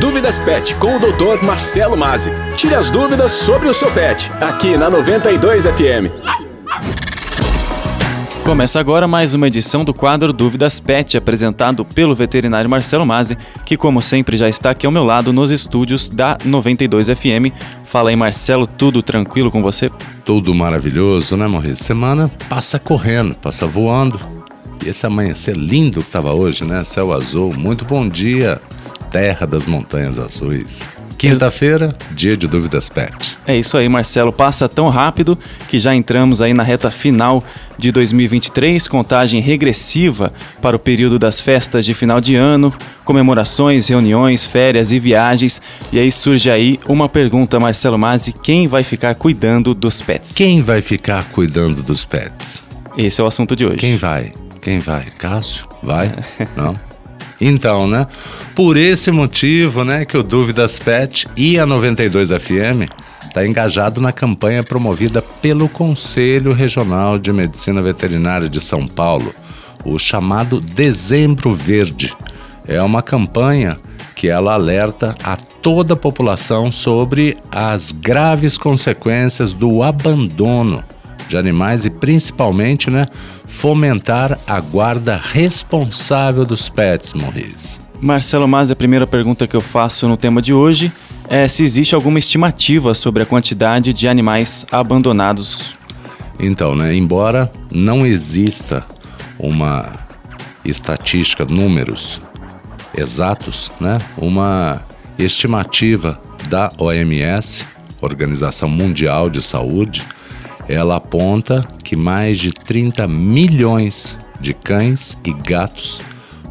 Dúvidas Pet com o Dr. Marcelo Mazzi. Tire as dúvidas sobre o seu pet, aqui na 92 FM. Começa agora mais uma edição do quadro Dúvidas Pet, apresentado pelo veterinário Marcelo Mazzi, que como sempre já está aqui ao meu lado nos estúdios da 92 FM. Fala aí, Marcelo, tudo tranquilo com você? Tudo maravilhoso, né, Maurício? Semana passa correndo, passa voando. E esse amanhecer lindo que estava hoje, né? Céu azul, muito bom dia terra das montanhas azuis. Quinta-feira, dia de dúvidas pet. É isso aí, Marcelo. Passa tão rápido que já entramos aí na reta final de 2023, contagem regressiva para o período das festas de final de ano, comemorações, reuniões, férias e viagens. E aí surge aí uma pergunta, Marcelo Mazzi, quem vai ficar cuidando dos pets? Quem vai ficar cuidando dos pets? Esse é o assunto de hoje. Quem vai? Quem vai? Cássio? Vai? Não? Então, né? Por esse motivo, né, que o Dúvidas Pet e a 92 FM está engajado na campanha promovida pelo Conselho Regional de Medicina Veterinária de São Paulo, o chamado Dezembro Verde. É uma campanha que ela alerta a toda a população sobre as graves consequências do abandono de animais e principalmente, né, fomentar a guarda responsável dos pets, Maurício. Marcelo Mas, a primeira pergunta que eu faço no tema de hoje é se existe alguma estimativa sobre a quantidade de animais abandonados. Então, né, embora não exista uma estatística, números exatos, né, uma estimativa da OMS, Organização Mundial de Saúde, ela aponta que mais de 30 milhões de cães e gatos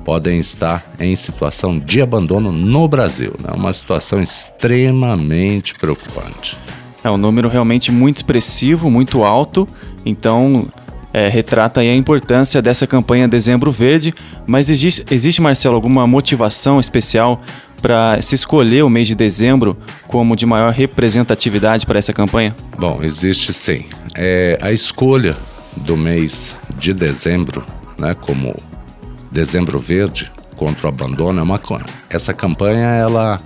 podem estar em situação de abandono no Brasil. É né? uma situação extremamente preocupante. É um número realmente muito expressivo, muito alto. Então, é, retrata a importância dessa campanha Dezembro Verde. Mas existe, existe Marcelo, alguma motivação especial para se escolher o mês de dezembro como de maior representatividade para essa campanha? Bom, existe sim. É, a escolha do mês de dezembro, né, como Dezembro Verde contra o abandono, é uma essa campanha ela,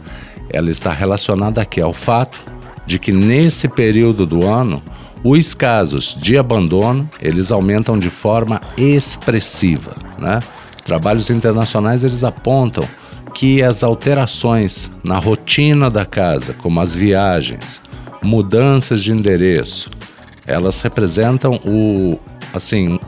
ela está relacionada aqui ao fato de que nesse período do ano os casos de abandono eles aumentam de forma expressiva, né? Trabalhos internacionais eles apontam que as alterações na rotina da casa, como as viagens, mudanças de endereço, elas representam o assim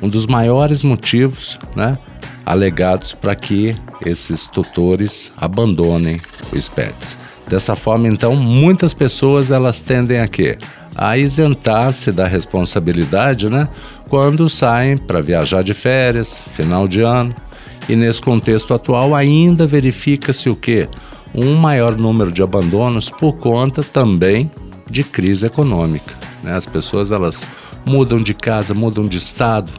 um dos maiores motivos, né, alegados para que esses tutores abandonem os pets. Dessa forma, então, muitas pessoas elas tendem a quê? A isentar-se da responsabilidade, né, quando saem para viajar de férias, final de ano, e nesse contexto atual ainda verifica-se o que? Um maior número de abandonos por conta também de crise econômica. Né? As pessoas elas mudam de casa, mudam de estado,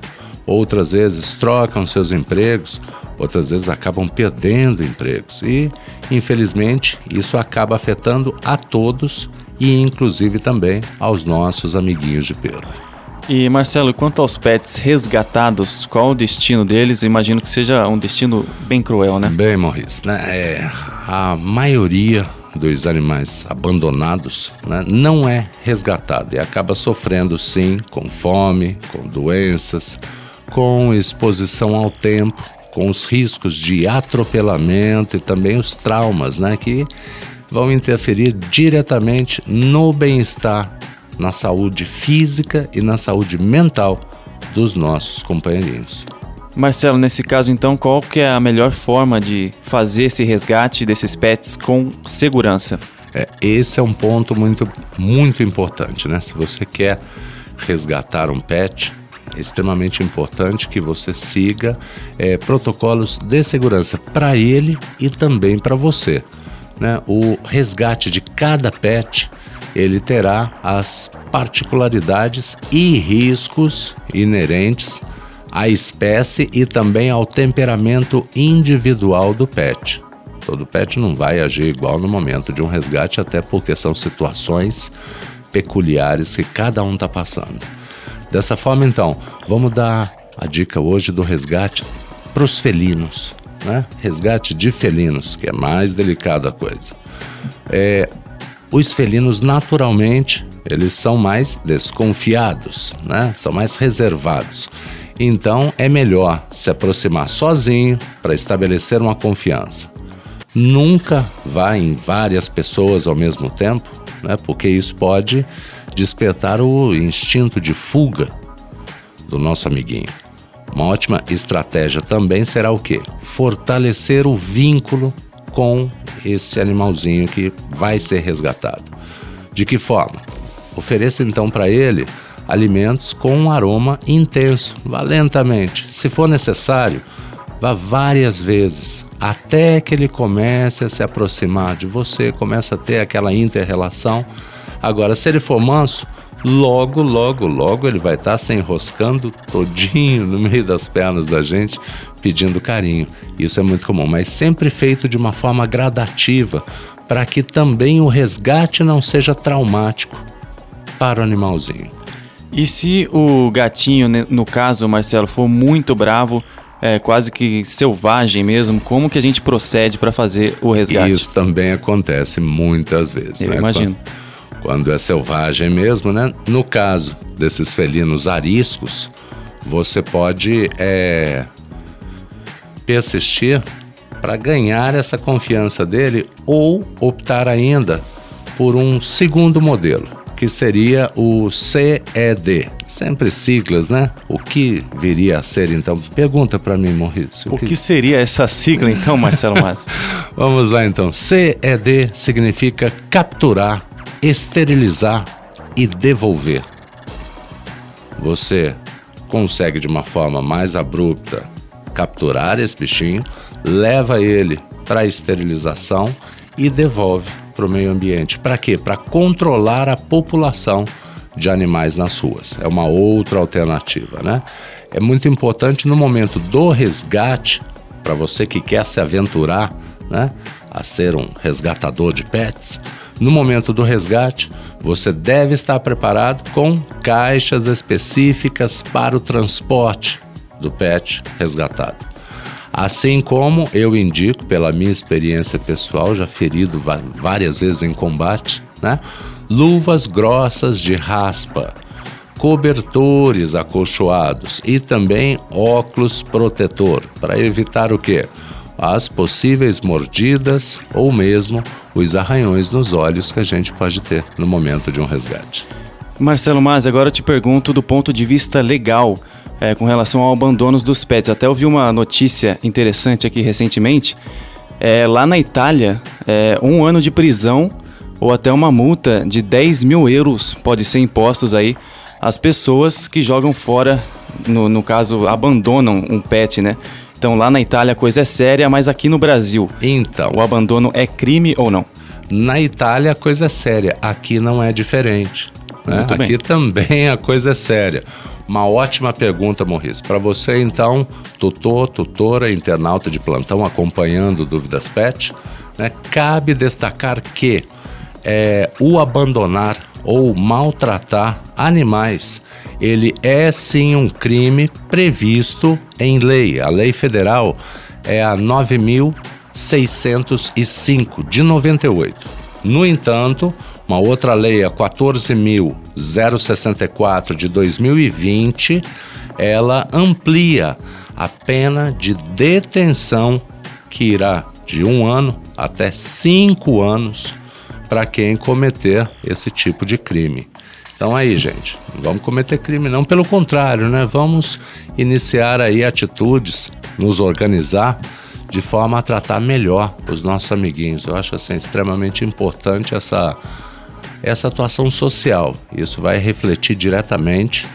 outras vezes trocam seus empregos, outras vezes acabam perdendo empregos. E, infelizmente, isso acaba afetando a todos e, inclusive, também aos nossos amiguinhos de pelo. E Marcelo, quanto aos pets resgatados, qual o destino deles? imagino que seja um destino bem cruel, né? Bem, Maurício, né? É, a maioria dos animais abandonados né, não é resgatado e acaba sofrendo sim com fome, com doenças, com exposição ao tempo, com os riscos de atropelamento e também os traumas, né, que vão interferir diretamente no bem-estar na saúde física e na saúde mental dos nossos companheirinhos. Marcelo, nesse caso então, qual que é a melhor forma de fazer esse resgate desses pets com segurança? É, esse é um ponto muito, muito importante, né? Se você quer resgatar um pet, é extremamente importante que você siga é, protocolos de segurança para ele e também para você. Né? O resgate de cada pet ele terá as particularidades e riscos inerentes à espécie e também ao temperamento individual do pet. Todo pet não vai agir igual no momento de um resgate, até porque são situações peculiares que cada um está passando. Dessa forma, então, vamos dar a dica hoje do resgate para os felinos. né? Resgate de felinos, que é mais delicada a coisa. É, os felinos, naturalmente, eles são mais desconfiados, né? São mais reservados. Então, é melhor se aproximar sozinho para estabelecer uma confiança. Nunca vá em várias pessoas ao mesmo tempo, né? Porque isso pode despertar o instinto de fuga do nosso amiguinho. Uma ótima estratégia também será o quê? Fortalecer o vínculo com esse animalzinho que vai ser resgatado. De que forma? Ofereça então para ele alimentos com um aroma intenso, vá lentamente. Se for necessário, vá várias vezes até que ele comece a se aproximar de você, comece a ter aquela inter-relação. Agora, se ele for manso, logo, logo, logo ele vai estar tá se enroscando todinho no meio das pernas da gente, pedindo carinho. Isso é muito comum, mas sempre feito de uma forma gradativa, para que também o resgate não seja traumático para o animalzinho. E se o gatinho, no caso, Marcelo, for muito bravo, é, quase que selvagem mesmo, como que a gente procede para fazer o resgate? Isso também acontece muitas vezes. Eu né? imagino. Quando quando é selvagem mesmo, né? No caso desses felinos ariscos, você pode é, persistir para ganhar essa confiança dele ou optar ainda por um segundo modelo, que seria o CED. Sempre siglas, né? O que viria a ser então? Pergunta para mim, Maurício. O, o que... que... seria essa sigla então, Marcelo Massa? Vamos lá então. CED significa capturar esterilizar e devolver. Você consegue de uma forma mais abrupta capturar esse bichinho, leva ele para esterilização e devolve para o meio ambiente. Para quê? Para controlar a população de animais nas ruas. É uma outra alternativa, né? É muito importante no momento do resgate, para você que quer se aventurar, né, a ser um resgatador de pets, no momento do resgate, você deve estar preparado com caixas específicas para o transporte do pet resgatado. Assim como eu indico, pela minha experiência pessoal, já ferido várias vezes em combate, né? luvas grossas de raspa, cobertores acolchoados e também óculos protetor para evitar o que? As possíveis mordidas ou mesmo os arranhões nos olhos que a gente pode ter no momento de um resgate. Marcelo Mas, agora eu te pergunto do ponto de vista legal é, com relação ao abandono dos pets. Até ouvi uma notícia interessante aqui recentemente. É, lá na Itália, é, um ano de prisão ou até uma multa de 10 mil euros pode ser impostos aí às pessoas que jogam fora, no, no caso, abandonam um pet, né? Então lá na Itália a coisa é séria, mas aqui no Brasil, então, o abandono é crime ou não? Na Itália a coisa é séria, aqui não é diferente. Né? Aqui também a coisa é séria. Uma ótima pergunta, Maurício. Para você, então, tutor, tutora, internauta de plantão acompanhando Dúvidas Pet, né, cabe destacar que é, o abandonar ou maltratar animais ele é sim um crime previsto em lei. A lei federal é a 9605 de 98. No entanto, uma outra lei, a 14064 de 2020, ela amplia a pena de detenção que irá de um ano até cinco anos para quem cometer esse tipo de crime. Então aí, gente, não vamos cometer crime não, pelo contrário, né? Vamos iniciar aí atitudes, nos organizar de forma a tratar melhor os nossos amiguinhos. Eu acho assim extremamente importante essa essa atuação social. Isso vai refletir diretamente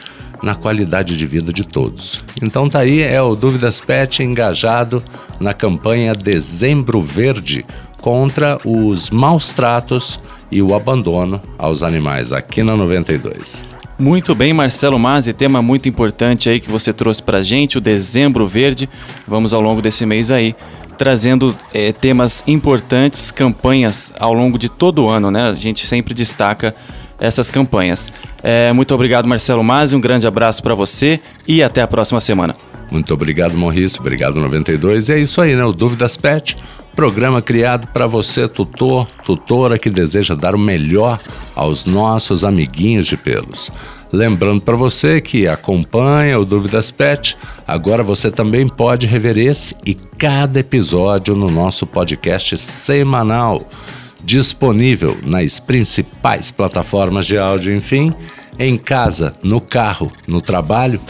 na qualidade de vida de todos. Então tá aí é o Dúvidas Pet engajado na campanha Dezembro Verde contra os maus tratos e o abandono aos animais aqui na 92. Muito bem, Marcelo Mazzi, tema muito importante aí que você trouxe para gente, o Dezembro Verde. Vamos ao longo desse mês aí trazendo é, temas importantes, campanhas ao longo de todo o ano, né? A gente sempre destaca essas campanhas. É, muito obrigado, Marcelo Mazzi, um grande abraço para você e até a próxima semana. Muito obrigado, Maurício. Obrigado, 92. E é isso aí, né? O Dúvidas Pet, programa criado para você, tutor, tutora que deseja dar o melhor aos nossos amiguinhos de pelos. Lembrando para você que acompanha o Dúvidas Pet, agora você também pode rever esse e cada episódio no nosso podcast semanal, disponível nas principais plataformas de áudio, enfim, em casa, no carro, no trabalho.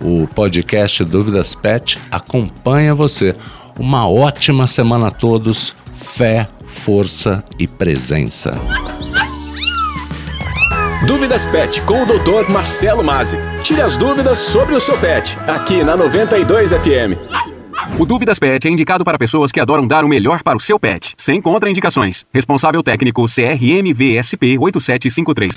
O podcast Dúvidas Pet acompanha você. Uma ótima semana a todos. Fé, força e presença. Dúvidas Pet com o Dr. Marcelo Mazzi. Tire as dúvidas sobre o seu pet, aqui na 92 FM. O Dúvidas Pet é indicado para pessoas que adoram dar o melhor para o seu pet, sem contraindicações. Responsável técnico CRM VSP 8753.